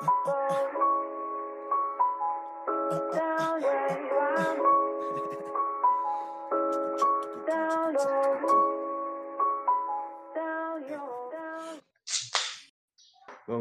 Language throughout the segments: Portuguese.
Bom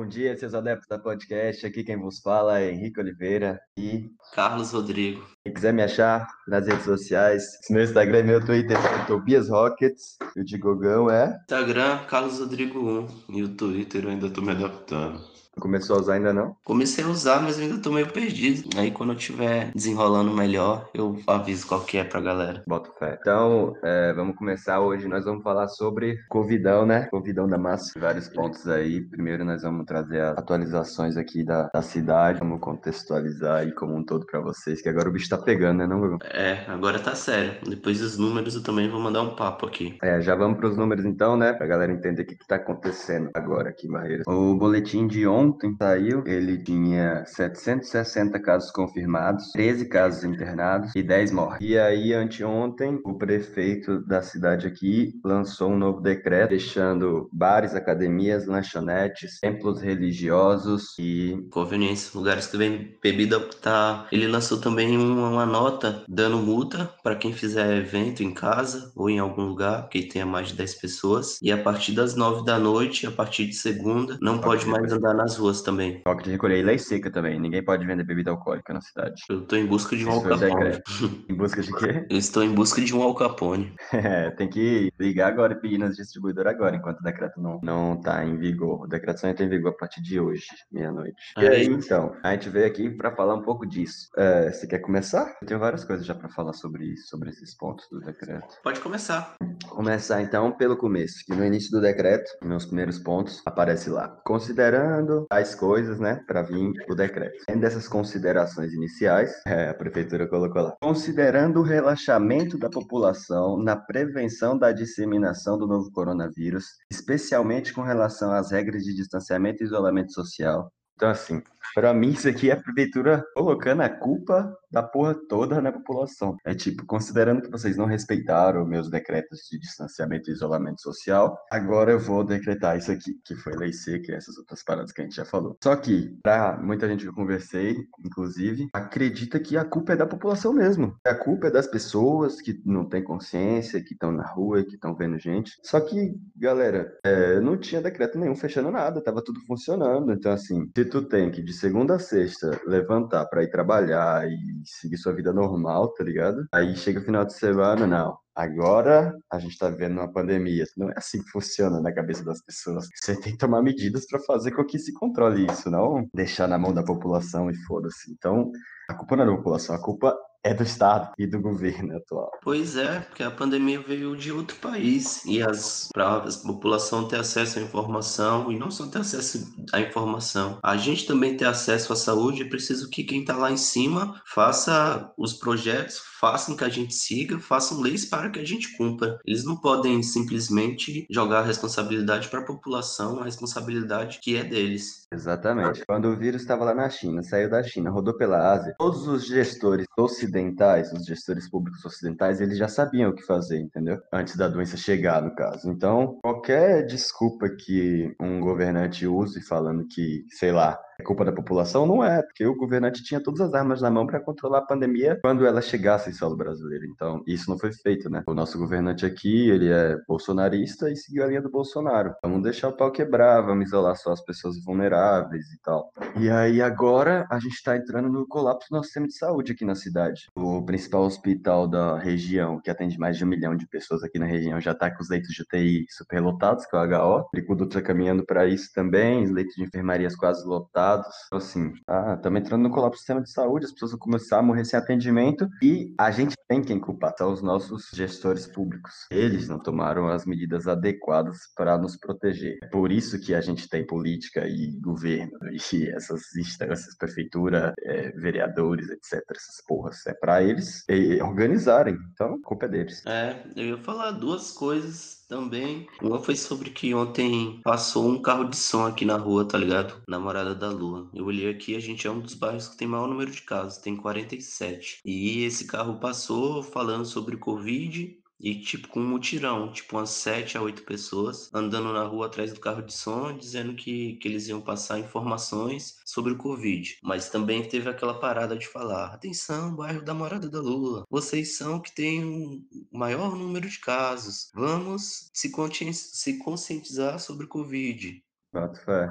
dia, seus adeptos da podcast. Aqui quem vos fala é Henrique Oliveira e Carlos Rodrigo. quem quiser me achar nas redes sociais, meu Instagram e meu Twitter é Tobias Rockets e o de Gogão é. Instagram, Carlos Rodrigo 1. E o Twitter eu ainda tô me adaptando. Começou a usar ainda não? Comecei a usar, mas ainda tô meio perdido. Aí quando eu tiver desenrolando melhor, eu aviso qual que é pra galera. Boto fé. Então, é, vamos começar hoje. Nós vamos falar sobre Covidão, né? Covidão da massa. Vários pontos aí. Primeiro, nós vamos trazer as atualizações aqui da, da cidade. Vamos contextualizar aí como um todo pra vocês, que agora o bicho tá pegando, né, não, Gogão? É, agora tá sério. Depois dos números eu também vou mandar um papo aqui. É, já vamos para os números então, né? Pra galera entender o que, que tá acontecendo agora aqui em Barreiras. O boletim de ontem saiu, ele tinha 760 casos confirmados, 13 casos internados e 10 mortes. E aí, anteontem, o prefeito da cidade aqui lançou um novo decreto, deixando bares, academias, lanchonetes, templos religiosos e Conveniência, lugares que vem bebida tá. Ele lançou também uma, uma nota dando multa para quem fizer evento em casa ou em algum lugar que tenha mais de 10 pessoas. E a partir das 9 da noite, a partir de segunda, não pode mais andar nas ruas também. toque de recolher e lei seca também. Ninguém pode vender bebida alcoólica na cidade. Eu tô em busca de um Esse foi o Al Capone. decreto. Em busca de quê? Eu estou em busca de um Al Capone. É, tem que ligar agora e pedir nas distribuidoras agora, enquanto o decreto não, não tá em vigor. O decreto só entra em vigor a partir de hoje, meia-noite. E É aí, isso. então, a gente veio aqui para falar um pouco disso. É, você quer começar? Eu tenho várias coisas já para falar sobre isso, sobre esses pontos do decreto. Pode começar. Começar então pelo começo, que no início do decreto, nos primeiros pontos, aparece lá, considerando as coisas, né, para vir o decreto. Dentro dessas considerações iniciais, é, a prefeitura colocou lá, considerando o relaxamento da população na prevenção da disseminação do novo coronavírus, especialmente com relação às regras de distanciamento e isolamento social. Então, assim, para mim, isso aqui é a prefeitura colocando a culpa da porra toda na população. É tipo, considerando que vocês não respeitaram meus decretos de distanciamento e isolamento social, agora eu vou decretar isso aqui, que foi lei seca e essas outras paradas que a gente já falou. Só que, pra muita gente que eu conversei, inclusive, acredita que a culpa é da população mesmo. A culpa é das pessoas que não têm consciência, que estão na rua, que estão vendo gente. Só que, galera, é, não tinha decreto nenhum fechando nada, tava tudo funcionando. Então, assim, se tu tem que de segunda a sexta levantar pra ir trabalhar e seguir sua vida normal, tá ligado? Aí chega o final de semana, não. Agora a gente tá vivendo uma pandemia. Não é assim que funciona na cabeça das pessoas. Você tem que tomar medidas pra fazer com que se controle isso, não deixar na mão da população e foda-se. Então, a culpa não é da população, a culpa é do Estado e do governo atual. Pois é, porque a pandemia veio de outro país e as para a população ter acesso à informação e não só ter acesso à informação, a gente também ter acesso à saúde, é preciso que quem está lá em cima faça os projetos, façam que a gente siga, façam leis para que a gente cumpra. Eles não podem simplesmente jogar a responsabilidade para a população, a responsabilidade que é deles. Exatamente. Quando o vírus estava lá na China, saiu da China, rodou pela Ásia, todos os gestores ocidentais, os gestores públicos ocidentais, eles já sabiam o que fazer, entendeu? Antes da doença chegar, no caso. Então, qualquer desculpa que um governante use falando que, sei lá, é culpa da população, não é, porque o governante tinha todas as armas na mão para controlar a pandemia quando ela chegasse em solo brasileiro. Então, isso não foi feito, né? O nosso governante aqui, ele é bolsonarista e seguiu a linha do Bolsonaro. Vamos deixar o pau quebrar, vamos isolar só as pessoas vulneráveis e tal. E aí agora a gente está entrando no colapso do nosso sistema de saúde aqui na cidade. O principal hospital da região, que atende mais de um milhão de pessoas aqui na região, já está com os leitos de UTI superlotados, que é o HO. Tricudo está caminhando para isso também, os leitos de enfermarias quase lotados. Então, assim, ah, estamos entrando no colapso do sistema de saúde, as pessoas vão começar a morrer sem atendimento e a gente tem quem culpar, são os nossos gestores públicos. Eles não tomaram as medidas adequadas para nos proteger. É por isso que a gente tem política e governo e essas instâncias, prefeitura, é, vereadores, etc. Essas porras. É para eles é, organizarem. Então, a culpa é deles. É, eu ia falar duas coisas também. Uma foi sobre que ontem passou um carro de som aqui na rua, tá ligado? Namorada da Lua. Eu olhei aqui, a gente é um dos bairros que tem maior número de casos, tem 47. E esse carro passou falando sobre Covid e tipo com um mutirão, tipo umas sete a oito pessoas andando na rua atrás do carro de som, dizendo que, que eles iam passar informações sobre o Covid. Mas também teve aquela parada de falar: atenção, bairro da Morada da Lua, vocês são que têm um maior número de casos, vamos se, conscientizar sobre o Covid. Fato fé.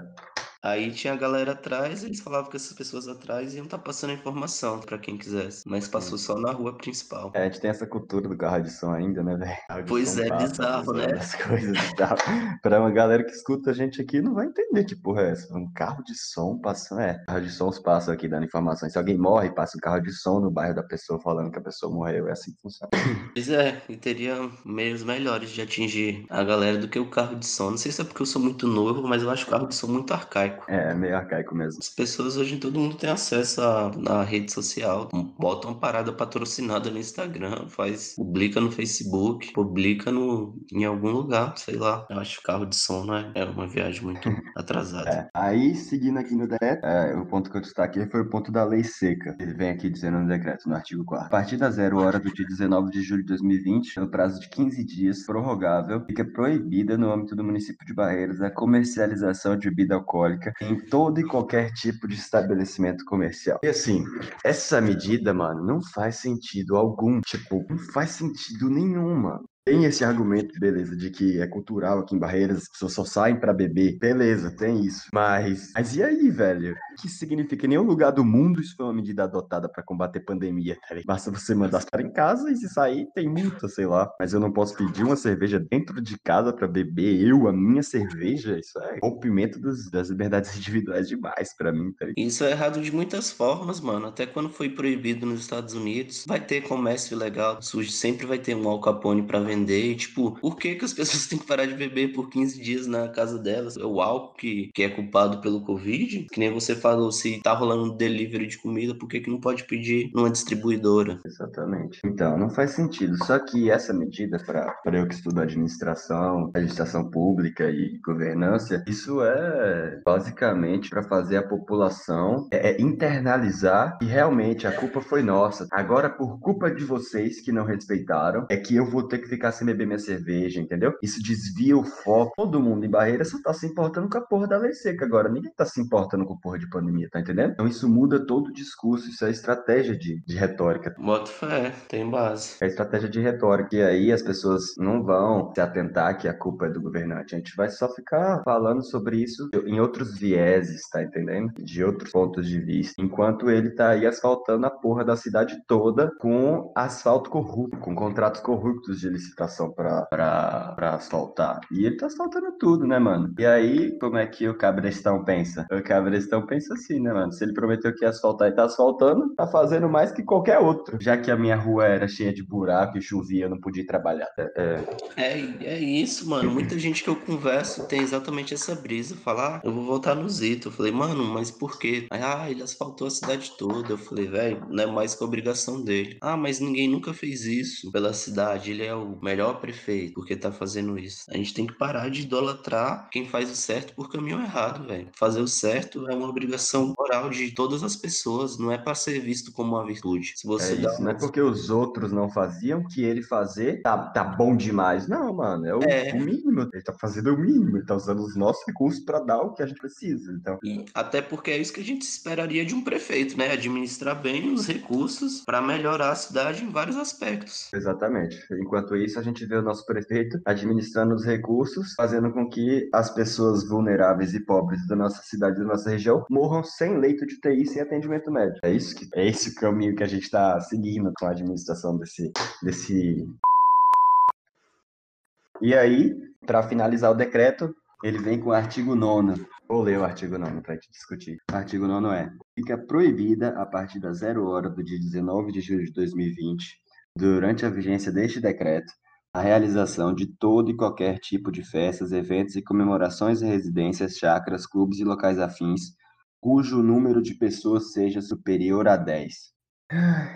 Aí tinha a galera atrás, eles falavam que essas pessoas atrás iam estar tá passando informação para quem quisesse, mas passou só na rua principal. É, a gente tem essa cultura do carro de som ainda, né, velho? Pois é, passa, bizarro, né? As coisas e tal. pra uma galera que escuta a gente aqui, não vai entender que porra é essa. Um carro de som passando, é, carro de som passa aqui dando informações. Se alguém morre, passa um carro de som no bairro da pessoa falando que a pessoa morreu, é assim que funciona. Pois é, e teria meios melhores de atingir a galera do que o carro de som. Não sei se é porque eu sou muito novo, mas eu acho o carro de som muito arcaico arcaico. É, meio arcaico mesmo. As pessoas hoje, todo mundo tem acesso à, à rede social. Bota uma parada patrocinada no Instagram, faz, publica no Facebook, publica no, em algum lugar, sei lá. Eu acho que carro de som não é, é uma viagem muito atrasada. É. Aí, seguindo aqui no decreto, é, o ponto que eu destaquei foi o ponto da lei seca. Ele vem aqui dizendo no decreto, no artigo 4 A partir da zero hora do dia 19 de julho de 2020, no prazo de 15 dias, prorrogável, fica proibida no âmbito do município de Barreiras a comercialização de bebida alcoólica em todo e qualquer tipo de estabelecimento comercial. E assim, essa medida, mano, não faz sentido algum. Tipo, não faz sentido nenhum, mano. Tem esse argumento, beleza, de que é cultural aqui em Barreiras, as pessoas só saem para beber. Beleza, tem isso. Mas, mas e aí, velho? O que significa? Em nenhum lugar do mundo isso foi uma medida adotada para combater pandemia, tá ligado? Basta você mandar para em casa e se sair, tem multa, sei lá. Mas eu não posso pedir uma cerveja dentro de casa para beber eu, a minha cerveja. Isso é rompimento dos, das liberdades individuais demais para mim, tá ligado? Isso é errado de muitas formas, mano. Até quando foi proibido nos Estados Unidos, vai ter comércio ilegal, sempre vai ter um Al Capone para vender vender. E, tipo, por que, que as pessoas têm que parar de beber por 15 dias na casa delas? É o álcool que, que é culpado pelo Covid? Que nem você falou, se tá rolando delivery de comida, por que, que não pode pedir numa distribuidora? Exatamente. Então, não faz sentido. Só que essa medida, para eu que estudo administração, administração pública e governança, isso é basicamente para fazer a população é, é internalizar que realmente a culpa foi nossa. Agora, por culpa de vocês que não respeitaram, é que eu vou ter que ficar ficar sem beber minha cerveja, entendeu? Isso desvia o foco. Todo mundo em barreira só tá se importando com a porra da lei seca agora. Ninguém tá se importando com a porra de pandemia, tá entendendo? Então isso muda todo o discurso, isso é estratégia de, de retórica. Bota fé, tem base. É estratégia de retórica. E aí as pessoas não vão se atentar que a culpa é do governante. A gente vai só ficar falando sobre isso em outros vieses, tá entendendo? De outros pontos de vista. Enquanto ele tá aí asfaltando a porra da cidade toda com asfalto corrupto, com contratos corruptos de licitação licitação para asfaltar. E ele tá asfaltando tudo, né, mano? E aí, como é que o Cabrestão pensa? O Cabrestão pensa assim, né, mano? Se ele prometeu que ia asfaltar e tá asfaltando, tá fazendo mais que qualquer outro. Já que a minha rua era cheia de buraco e chovia, eu não podia trabalhar. É, é... é, isso, mano. Muita gente que eu converso tem exatamente essa brisa. Falar, ah, eu vou voltar no Zito. Eu falei, mano, mas por quê? Aí, ah, ele asfaltou a cidade toda. Eu falei, velho, não é mais que a obrigação dele. Ah, mas ninguém nunca fez isso pela cidade. Ele é o melhor prefeito porque tá fazendo isso. A gente tem que parar de idolatrar quem faz o certo por caminho errado, velho. Fazer o certo é uma obrigação moral de todas as pessoas, não é para ser visto como uma virtude. Se você é dá isso, uma... não é porque os outros não faziam que ele fazer tá, tá bom demais. Não, mano, é o, é o, mínimo. Ele tá fazendo o mínimo, ele tá usando os nossos recursos para dar o que a gente precisa. Então... E até porque é isso que a gente esperaria de um prefeito, né? Administrar bem os recursos para melhorar a cidade em vários aspectos. Exatamente. Enquanto isso, a gente vê o nosso prefeito administrando os recursos, fazendo com que as pessoas vulneráveis e pobres da nossa cidade, da nossa região, morram sem leito de UTI, sem atendimento médico. É isso que é esse o caminho que a gente está seguindo com a administração desse desse e aí, para finalizar o decreto, ele vem com o artigo 9 Vou ler o artigo 9 para te discutir. O artigo 9 é: fica proibida a partir da zero hora do dia 19 de julho de 2020, durante a vigência deste decreto, a realização de todo e qualquer tipo de festas, eventos e comemorações em residências, chácaras, clubes e locais afins, cujo número de pessoas seja superior a 10.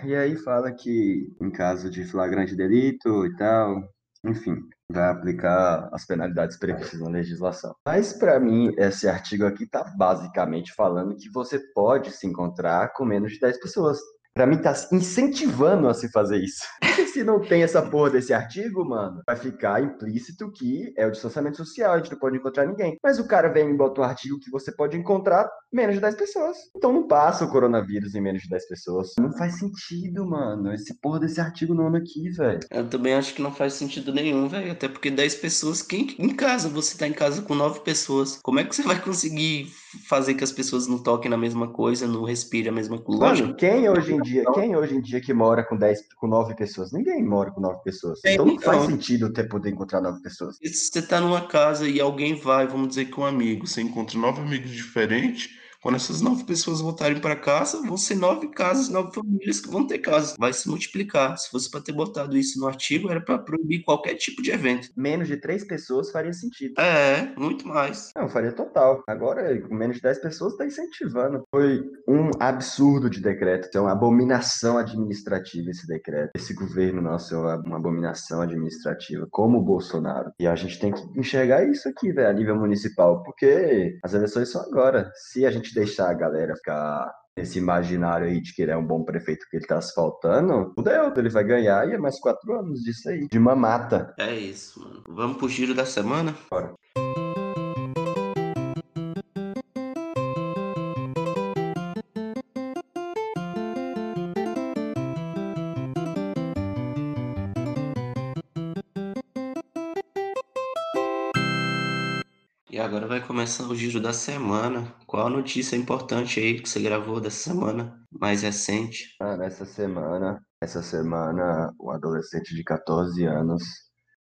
E aí fala que, em caso de flagrante delito e tal, enfim, vai aplicar as penalidades previstas na legislação. Mas, para mim, esse artigo aqui está basicamente falando que você pode se encontrar com menos de 10 pessoas. Pra mim tá incentivando a se fazer isso. se não tem essa porra desse artigo, mano, vai ficar implícito que é o distanciamento social, a gente não pode encontrar ninguém. Mas o cara vem e bota um artigo que você pode encontrar menos de 10 pessoas. Então não passa o coronavírus em menos de 10 pessoas. Não faz sentido, mano. Esse porra desse artigo nono aqui, velho. Eu também acho que não faz sentido nenhum, velho. Até porque 10 pessoas, quem em casa, você tá em casa com 9 pessoas. Como é que você vai conseguir fazer que as pessoas não toquem na mesma coisa, não respirem a mesma coisa? Mano, quem hoje em dia, quem hoje em dia que mora com 10, com 9 pessoas? Ninguém mora com 9 pessoas. É, então não então, faz sentido até poder encontrar 9 pessoas. Se você tá numa casa e alguém vai, vamos dizer que um amigo, você encontra nove amigos diferentes, quando essas nove pessoas voltarem para casa, vão ser nove casas, nove famílias que vão ter casa. Vai se multiplicar. Se fosse para ter botado isso no artigo, era para proibir qualquer tipo de evento. Menos de três pessoas faria sentido. É, muito mais. Não, faria total. Agora, com menos de dez pessoas, está incentivando. Foi um absurdo de decreto. É uma abominação administrativa esse decreto. Esse governo nosso é uma abominação administrativa, como o Bolsonaro. E a gente tem que enxergar isso aqui, velho, a nível municipal, porque as eleições são agora. Se a gente gente deixar a galera ficar nesse imaginário aí de que ele é um bom prefeito que ele tá asfaltando, Deus, ele vai ganhar e é mais quatro anos disso aí, de mamata. É isso, mano. Vamos pro giro da semana? Bora. Vai começar o giro da semana. Qual a notícia importante aí que você gravou dessa semana mais recente? Ah, nessa semana, essa semana, o adolescente de 14 anos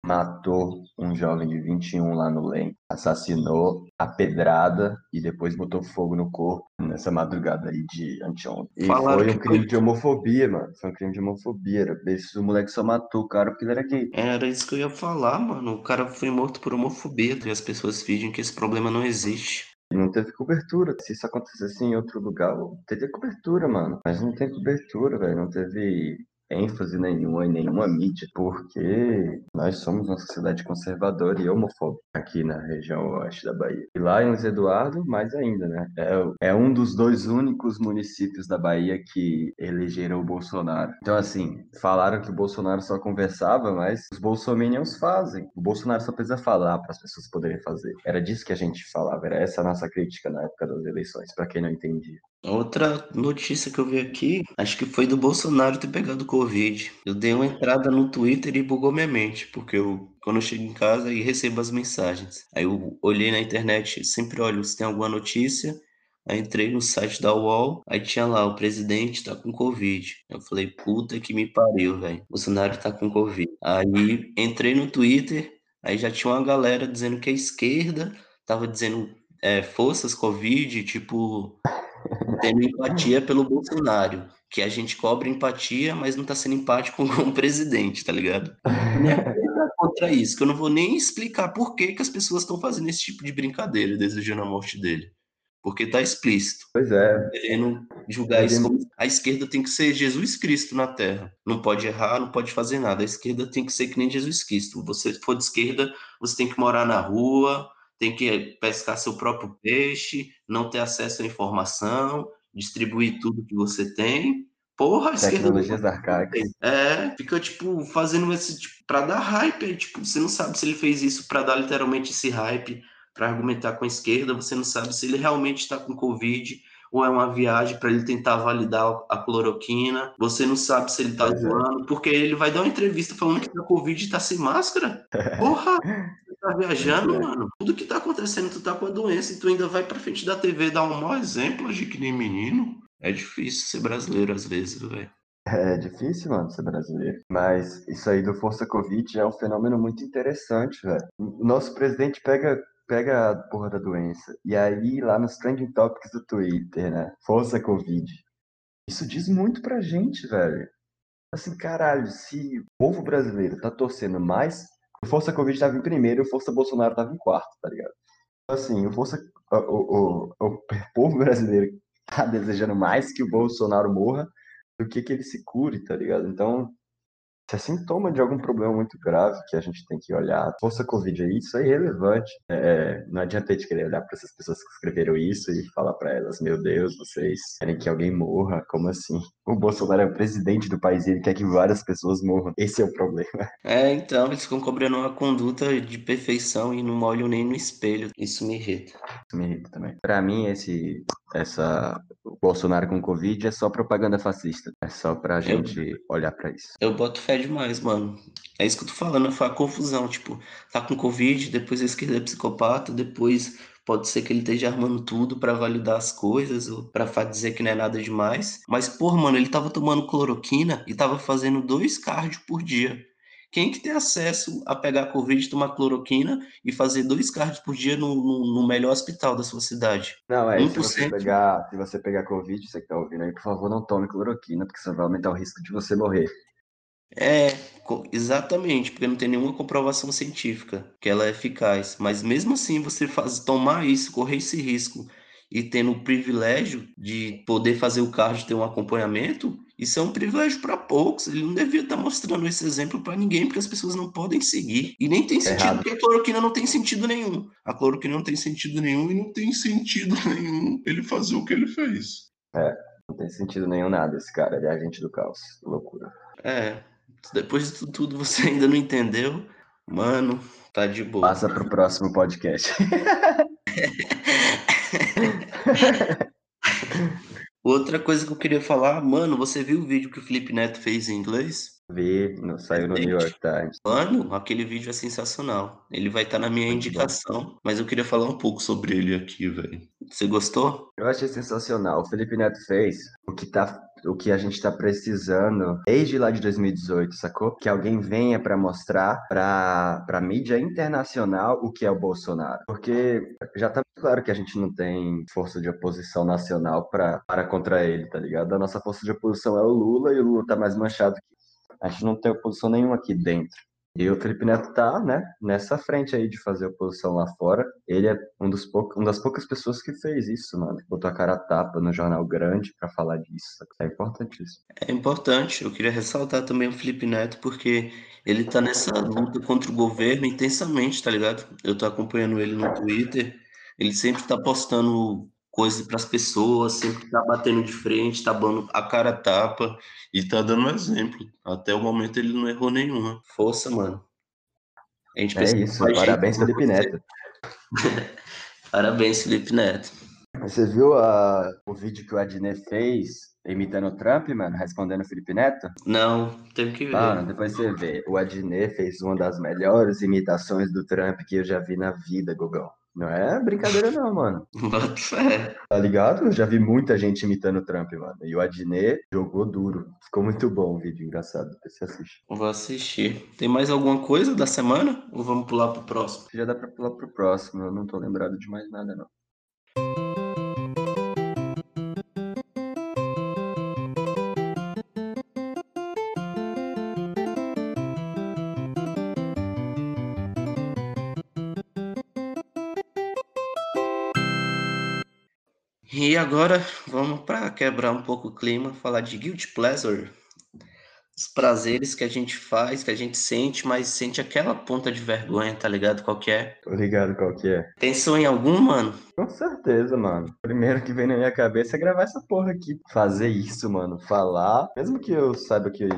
matou um jovem de 21 lá no Lem, assassinou a pedrada e depois botou fogo no corpo nessa madrugada aí de anteontem. E Falaram foi um crime foi... de homofobia, mano. Foi um crime de homofobia. Esse moleque só matou o cara porque ele era gay. Era isso que eu ia falar, mano. O cara foi morto por homofobia e as pessoas fingem que esse problema não existe. Não teve cobertura. Se isso acontecesse em outro lugar, teria cobertura, mano. Mas não tem cobertura, velho. Não teve ênfase nenhuma em nenhuma mídia, porque nós somos uma sociedade conservadora e homofóbica aqui na região oeste da Bahia. E lá em Eduardo, mais ainda, né? É, é um dos dois únicos municípios da Bahia que elegeram o Bolsonaro. Então, assim, falaram que o Bolsonaro só conversava, mas os bolsominions fazem. O Bolsonaro só precisa falar para as pessoas poderem fazer. Era disso que a gente falava, era essa a nossa crítica na época das eleições, para quem não entendia. Outra notícia que eu vi aqui, acho que foi do Bolsonaro ter pegado Covid. Eu dei uma entrada no Twitter e bugou minha mente, porque eu, quando eu chego em casa e recebo as mensagens. Aí eu olhei na internet, sempre olho se tem alguma notícia. Aí entrei no site da UOL, aí tinha lá, o presidente tá com Covid. Eu falei, puta que me pariu, velho. Bolsonaro tá com Covid. Aí entrei no Twitter, aí já tinha uma galera dizendo que a esquerda tava dizendo é, forças Covid, tipo, tendo empatia pelo Bolsonaro, que a gente cobra empatia, mas não tá sendo empático com o presidente, tá ligado? contra isso, que eu não vou nem explicar por que, que as pessoas estão fazendo esse tipo de brincadeira, desejando a morte dele. Porque tá explícito. Pois é. Querendo julgar isso como a esquerda tem que ser Jesus Cristo na Terra. Não pode errar, não pode fazer nada. A esquerda tem que ser que nem Jesus Cristo. Você for de esquerda, você tem que morar na rua, tem que pescar seu próprio peixe, não ter acesso à informação, distribuir tudo que você tem. Porra, Tecnologias arcaicas. É, fica, tipo, fazendo esse, tipo, pra dar hype, tipo, você não sabe se ele fez isso para dar literalmente esse hype, para argumentar com a esquerda, você não sabe se ele realmente está com Covid, ou é uma viagem para ele tentar validar a cloroquina. Você não sabe se ele tá pois é. zoando, é. porque ele vai dar uma entrevista falando que tá Covid e tá sem máscara. Porra! Tá viajando, é. mano. Tudo que tá acontecendo, tu tá com a doença e tu ainda vai pra frente da TV dar um mau exemplo de que nem menino. É difícil ser brasileiro às vezes, velho. É difícil, mano, ser brasileiro. Mas isso aí do Força Covid é um fenômeno muito interessante, velho. Nosso presidente pega pega a porra da doença. E aí, lá nos trending topics do Twitter, né? Força Covid. Isso diz muito pra gente, velho. Assim, caralho, se o povo brasileiro tá torcendo mais, o Força Covid tava em primeiro o Força Bolsonaro tava em quarto, tá ligado? Assim, o Força. O, o, o, o povo brasileiro tá desejando mais que o Bolsonaro morra do que que ele se cure, tá ligado? Então, Isso é sintoma de algum problema muito grave que a gente tem que olhar. Força Covid aí, isso é irrelevante. É, não adianta a gente querer olhar para essas pessoas que escreveram isso e falar para elas: meu Deus, vocês querem que alguém morra? Como assim? O Bolsonaro é o presidente do país e ele quer que várias pessoas morram. Esse é o problema. É, então, eles ficam cobrando uma conduta de perfeição e não olham nem no espelho. Isso me irrita. Isso me irrita também. Para mim, esse, essa, o Bolsonaro com Covid é só propaganda fascista. É só pra gente eu, olhar para isso. Eu boto fé demais, mano. É isso que eu tô falando, foi a confusão. Tipo, tá com Covid, depois a esquerda é psicopata, depois Pode ser que ele esteja armando tudo para validar as coisas, ou para dizer que não é nada demais. Mas, pô, mano, ele tava tomando cloroquina e tava fazendo dois cardio por dia. Quem que tem acesso a pegar Covid, tomar cloroquina e fazer dois cards por dia no, no, no, melhor hospital da sua cidade? Não, é, 1%. se você, pegar, se você pegar Covid, você que tá ouvindo aí, por favor, não tome cloroquina, porque isso vai aumentar o risco de você morrer. É, exatamente, porque não tem nenhuma comprovação científica que ela é eficaz. Mas mesmo assim, você faz, tomar isso, correr esse risco e tendo o privilégio de poder fazer o cardio ter um acompanhamento, isso é um privilégio para poucos. Ele não devia estar tá mostrando esse exemplo para ninguém, porque as pessoas não podem seguir. E nem tem sentido, Errado. porque a cloroquina não tem sentido nenhum. A cloroquina não tem sentido nenhum e não tem sentido nenhum ele fazer o que ele fez. É, não tem sentido nenhum nada esse cara, ele é agente do caos. Loucura. É, depois de tudo você ainda não entendeu, mano, tá de boa. Passa pro próximo podcast. Outra coisa que eu queria falar, mano, você viu o vídeo que o Felipe Neto fez em inglês? Vi, não saiu no New York Times. Mano, aquele vídeo é sensacional. Ele vai estar tá na minha Muito indicação, bom. mas eu queria falar um pouco sobre ele aqui, velho. Você gostou? Eu achei sensacional. O Felipe Neto fez o que tá o que a gente está precisando desde lá de 2018, sacou? Que alguém venha para mostrar para a mídia internacional o que é o Bolsonaro. Porque já tá claro que a gente não tem força de oposição nacional para contra ele, tá ligado? A nossa força de oposição é o Lula e o Lula tá mais manchado que a gente não tem oposição nenhuma aqui dentro. E o Felipe Neto tá, né, nessa frente aí de fazer oposição lá fora. Ele é um dos poucos, uma das poucas pessoas que fez isso, mano. Botou a cara a tapa no jornal grande para falar disso. É importantíssimo. É importante. Eu queria ressaltar também o Felipe Neto porque ele tá nessa luta contra o governo intensamente, tá ligado? Eu tô acompanhando ele no Twitter. Ele sempre tá postando coisas para as pessoas, sempre tá batendo de frente, tá dando a cara tapa e tá dando exemplo. Até o momento ele não errou nenhuma. Força, mano. A gente é isso, parabéns, Felipe Neto. parabéns, Felipe Neto. Você viu a, o vídeo que o Adnet fez imitando o Trump, mano, respondendo o Felipe Neto? Não, tenho que ver. Mano, depois você vê. O Adnet fez uma das melhores imitações do Trump que eu já vi na vida, Gogão. Não é brincadeira, não, mano. Fé. Tá ligado? Eu já vi muita gente imitando o Trump, mano. E o Adnet jogou duro. Ficou muito bom o vídeo, engraçado. Você assiste. Vou assistir. Tem mais alguma coisa da semana? Ou vamos pular pro próximo? Já dá pra pular pro próximo. Eu não tô lembrado de mais nada, não. E agora vamos para quebrar um pouco o clima, falar de guilt pleasure, os prazeres que a gente faz, que a gente sente, mas sente aquela ponta de vergonha, tá ligado? Qual que é? Tô ligado qual que é. Pensou em algum, mano? Com certeza, mano. Primeiro que vem na minha cabeça é gravar essa porra aqui. Fazer isso, mano. Falar. Mesmo que eu saiba que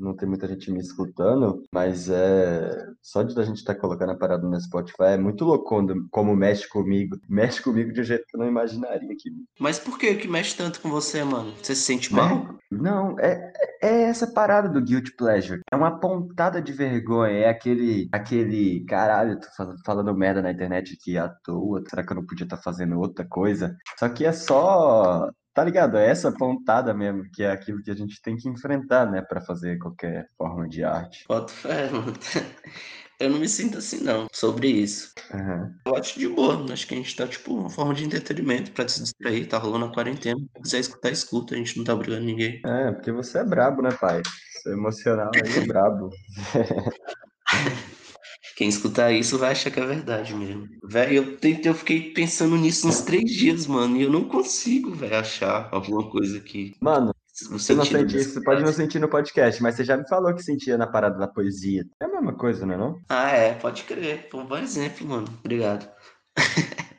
não tem muita gente me escutando, mas é. Só de a gente estar tá colocando a parada no Spotify é muito louco quando, como mexe comigo. Mexe comigo de um jeito que eu não imaginaria que. Mas por que que mexe tanto com você, mano? Você se sente mal? Não, é, é essa parada do guilt pleasure. É uma pontada de vergonha. É aquele, aquele caralho, tô falando merda na internet aqui à toa. Será que eu não podia estar tá fazendo outra coisa? Só que é só Tá ligado? É essa pontada mesmo, que é aquilo que a gente tem que enfrentar, né, para fazer qualquer forma de arte. Foto fé, mano. Eu não me sinto assim, não, sobre isso. Uhum. Eu acho de boa. Acho que a gente tá, tipo, uma forma de entretenimento pra se distrair. Tá rolando a quarentena. Se quiser escutar, escuta. A gente não tá brigando ninguém. É, porque você é brabo, né, pai? Você é emocional aí é brabo. Quem escutar isso vai achar que é verdade mesmo. Velho, eu, eu fiquei pensando nisso uns três dias, mano, e eu não consigo, velho, achar alguma coisa que mano, Você não sente isso, você pode não sentir no podcast, mas você já me falou que sentia na parada da poesia. É a mesma coisa, não é não? Ah, é, pode crer. Foi um bom exemplo, mano. Obrigado.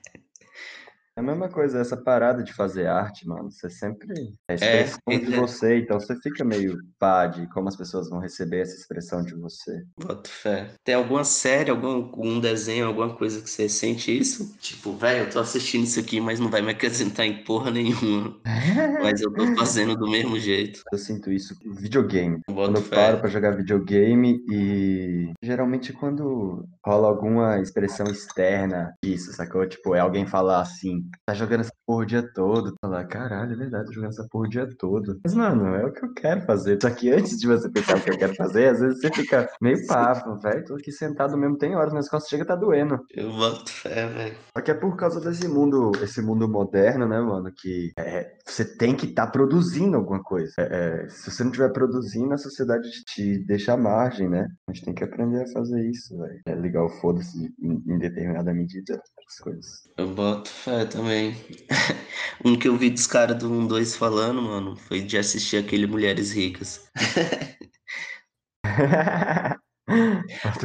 É a mesma coisa, essa parada de fazer arte, mano. Você sempre é expressão é, de você, então você fica meio pá de como as pessoas vão receber essa expressão de você. Boto fé. Tem alguma série, algum um desenho, alguma coisa que você sente isso? Tipo, velho, eu tô assistindo isso aqui, mas não vai me acrescentar em porra nenhuma. mas eu tô fazendo do mesmo jeito. Eu sinto isso videogame. Boto quando eu fé. paro pra jogar videogame e geralmente quando rola alguma expressão externa disso, sacou? Tipo, é alguém falar assim, tá jogando essa porra o dia todo. Falar, caralho, é verdade, jogando essa porra o dia todo. Mas, mano, é o que eu quero fazer. Só que antes de você pensar o que eu quero fazer, às vezes você fica meio papo, velho. Tô aqui sentado mesmo, tem horas, mas quando chega tá doendo. Eu boto fé, velho. Só que é por causa desse mundo, esse mundo moderno, né, mano? Que é, você tem que estar tá produzindo alguma coisa. É, é, se você não estiver produzindo, a sociedade te deixa à margem, né? A gente tem que aprender a fazer isso, velho. É ligar o foda-se em, em determinada medida as coisas. Eu boto fé também. um que eu vi dos caras do 1-2 falando, mano, foi de assistir aquele Mulheres Ricas.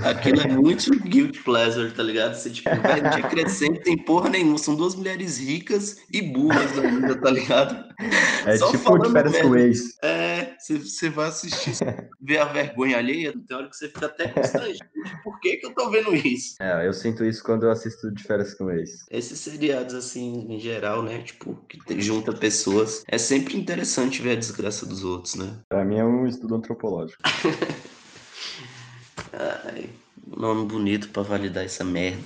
Aquilo é muito guilt pleasure, tá ligado? Você, tipo, vai de crescente, tem porra nenhuma. São duas mulheres ricas e burras ainda, tá ligado? É Só tipo de férias com ex. É, você vai assistir, ver a vergonha alheia, tem hora que você fica até constrangido. Por que que eu tô vendo isso? É, eu sinto isso quando eu assisto de férias com ex. Esses seriados, assim, em geral, né? Tipo, que junta pessoas. É sempre interessante ver a desgraça dos outros, né? Pra mim é um estudo antropológico. Ai, nome bonito pra validar essa merda.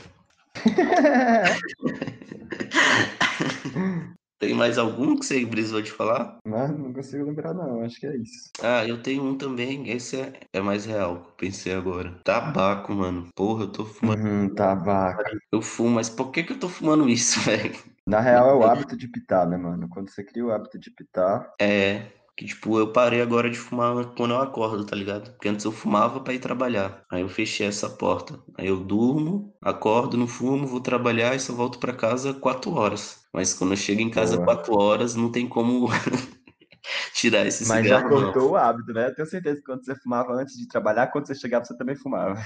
Tem mais algum que você brisou de falar? Não, não consigo lembrar, não. Acho que é isso. Ah, eu tenho um também. Esse é, é mais real, pensei agora. Tabaco, mano. Porra, eu tô fumando. Uhum, tabaco. Eu fumo, mas por que que eu tô fumando isso, velho? Na real, é o hábito de pitar, né, mano? Quando você cria o hábito de pitar. É. Que, tipo, eu parei agora de fumar quando eu acordo, tá ligado? Porque antes eu fumava para ir trabalhar. Aí eu fechei essa porta. Aí eu durmo, acordo, não fumo, vou trabalhar e só volto para casa quatro horas. Mas quando eu chego em casa Boa. quatro horas, não tem como tirar esse Mas cigarro. Mas já cortou não. o hábito, né? Eu tenho certeza que quando você fumava antes de trabalhar, quando você chegava, você também fumava.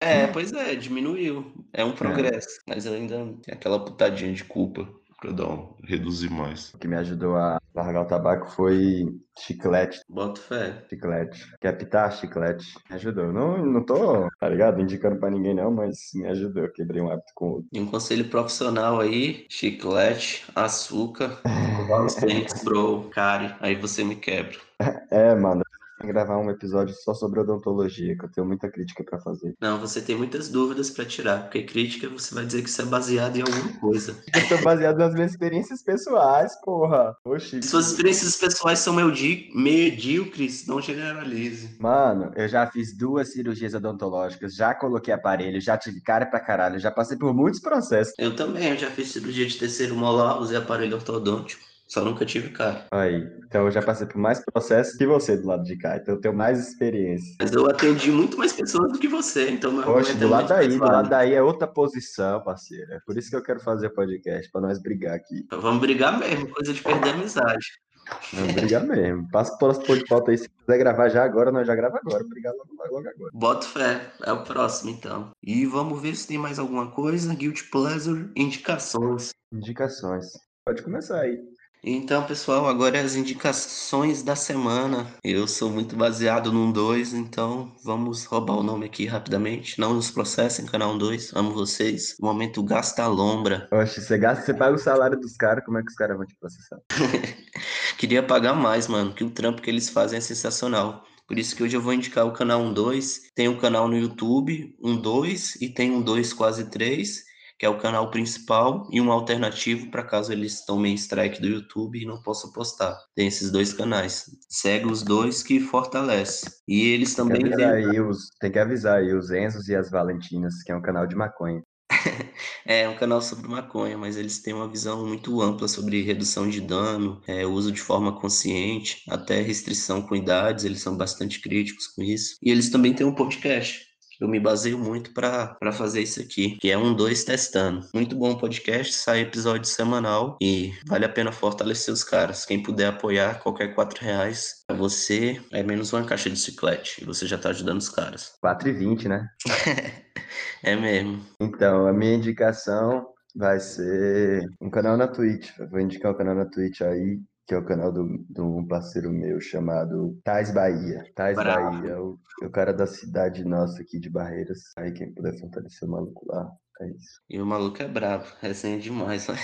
É, pois é, diminuiu. É um progresso. É. Mas ainda tem aquela putadinha de culpa para dar um, reduzir mais. O que me ajudou a largar o tabaco foi chiclete. Bota fé. Chiclete. Quer pitar? Chiclete. Me ajudou. Não, não tô, tá ligado? Indicando pra ninguém não, mas me ajudou. Eu quebrei um hábito com outro. E um conselho profissional aí, chiclete, açúcar, escovar os dentes, bro, care. Aí você me quebra. É, mano gravar um episódio só sobre odontologia, que eu tenho muita crítica para fazer. Não, você tem muitas dúvidas para tirar, porque crítica você vai dizer que isso é baseado em alguma coisa. Eu tô baseado nas minhas experiências pessoais, porra. Oxi. Suas experiências pessoais são medíocres, não generalize. Mano, eu já fiz duas cirurgias odontológicas, já coloquei aparelho, já tive cara pra caralho, já passei por muitos processos. Eu também, eu já fiz cirurgia de terceiro molar, usei aparelho ortodôntico. Só nunca tive cara. Aí, então eu já passei por mais processos que você do lado de cá, então eu tenho mais experiência. Mas eu atendi muito mais pessoas do que você, então meu Poxa, do lado daí, do lado daí é outra posição, parceiro. É por isso que eu quero fazer podcast, pra nós brigar aqui. Então, vamos brigar mesmo, coisa de perder a amizade. Não, brigar mesmo. Passa por as de pauta aí. Se quiser gravar já agora, nós já grava agora. Brigar logo, logo agora. Boto fé. É o próximo, então. E vamos ver se tem mais alguma coisa. Guilty Pleasure, indicações. Indicações. Pode começar aí. Então, pessoal, agora é as indicações da semana. Eu sou muito baseado num 2, então vamos roubar o nome aqui rapidamente. Não nos processem, canal 2. Amo vocês. O momento gasta a lombra. Oxe, você gasta, você paga o salário dos caras, como é que os caras vão te processar? Queria pagar mais, mano, que o trampo que eles fazem é sensacional. Por isso que hoje eu vou indicar o canal 12. Tem um canal no YouTube, um 2, e tem um 2 quase 3 que é o canal principal, e um alternativo para caso eles tomem strike do YouTube e não possam postar. Tem esses dois canais. Segue os dois que fortalece. E eles também. Tem que avisar, aí, os, tem que avisar aí os Enzos e as Valentinas, que é um canal de maconha. é um canal sobre maconha, mas eles têm uma visão muito ampla sobre redução de dano, é, uso de forma consciente, até restrição com idades, eles são bastante críticos com isso. E eles também têm um podcast eu me baseio muito para fazer isso aqui, que é um dois testando. Muito bom podcast, sai episódio semanal e vale a pena fortalecer os caras. Quem puder apoiar, qualquer quatro reais pra você é menos uma caixa de chiclete e você já tá ajudando os caras. 4,20, né? é mesmo. Então, a minha indicação vai ser um canal na Twitch. Eu vou indicar o um canal na Twitch aí, que é o canal do, de um parceiro meu chamado Tais Bahia. Tais Bravo. Bahia, o, o cara da cidade nossa aqui de Barreiras. Aí quem puder fortalecer o maluco lá, é isso. E o maluco é brabo, resenha demais, né?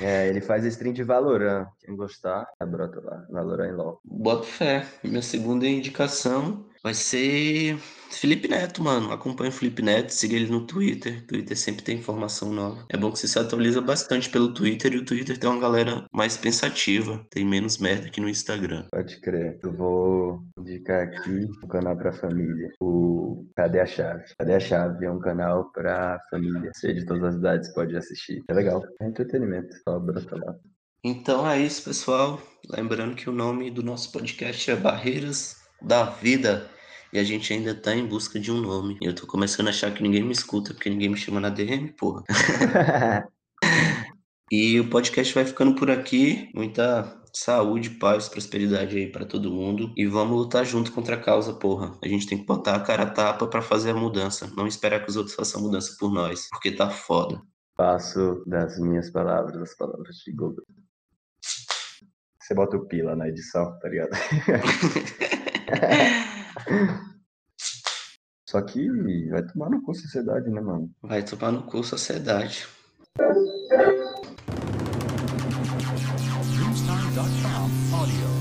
É, ele faz stream de Valorant. Quem gostar, brota lá, Valorant em LOL. Boto fé. Minha segunda indicação vai ser Felipe Neto, mano. Acompanha o Felipe Neto, siga ele no Twitter. Twitter sempre tem informação nova. É bom que você se atualiza bastante pelo Twitter e o Twitter tem uma galera mais pensativa. Tem menos merda que no Instagram. Pode crer. Eu vou indicar aqui o um canal pra família. O Cadê a Chave? Cadê a Chave? É um canal pra família. Você de todas as idades pode assistir. É legal. É entretenimento. Só brota lá. Então é isso, pessoal. Lembrando que o nome do nosso podcast é Barreiras da Vida. E a gente ainda tá em busca de um nome. Eu tô começando a achar que ninguém me escuta, porque ninguém me chama na DM, porra. e o podcast vai ficando por aqui. Muita saúde, paz, prosperidade aí para todo mundo. E vamos lutar junto contra a causa, porra. A gente tem que botar a cara a tapa para fazer a mudança. Não esperar que os outros façam a mudança por nós, porque tá foda. Passo das minhas palavras as palavras de Google. Você bota o pila na edição, tá ligado? Só que vai tomar no cu sociedade, né, mano? Vai tomar no cu sociedade. Audio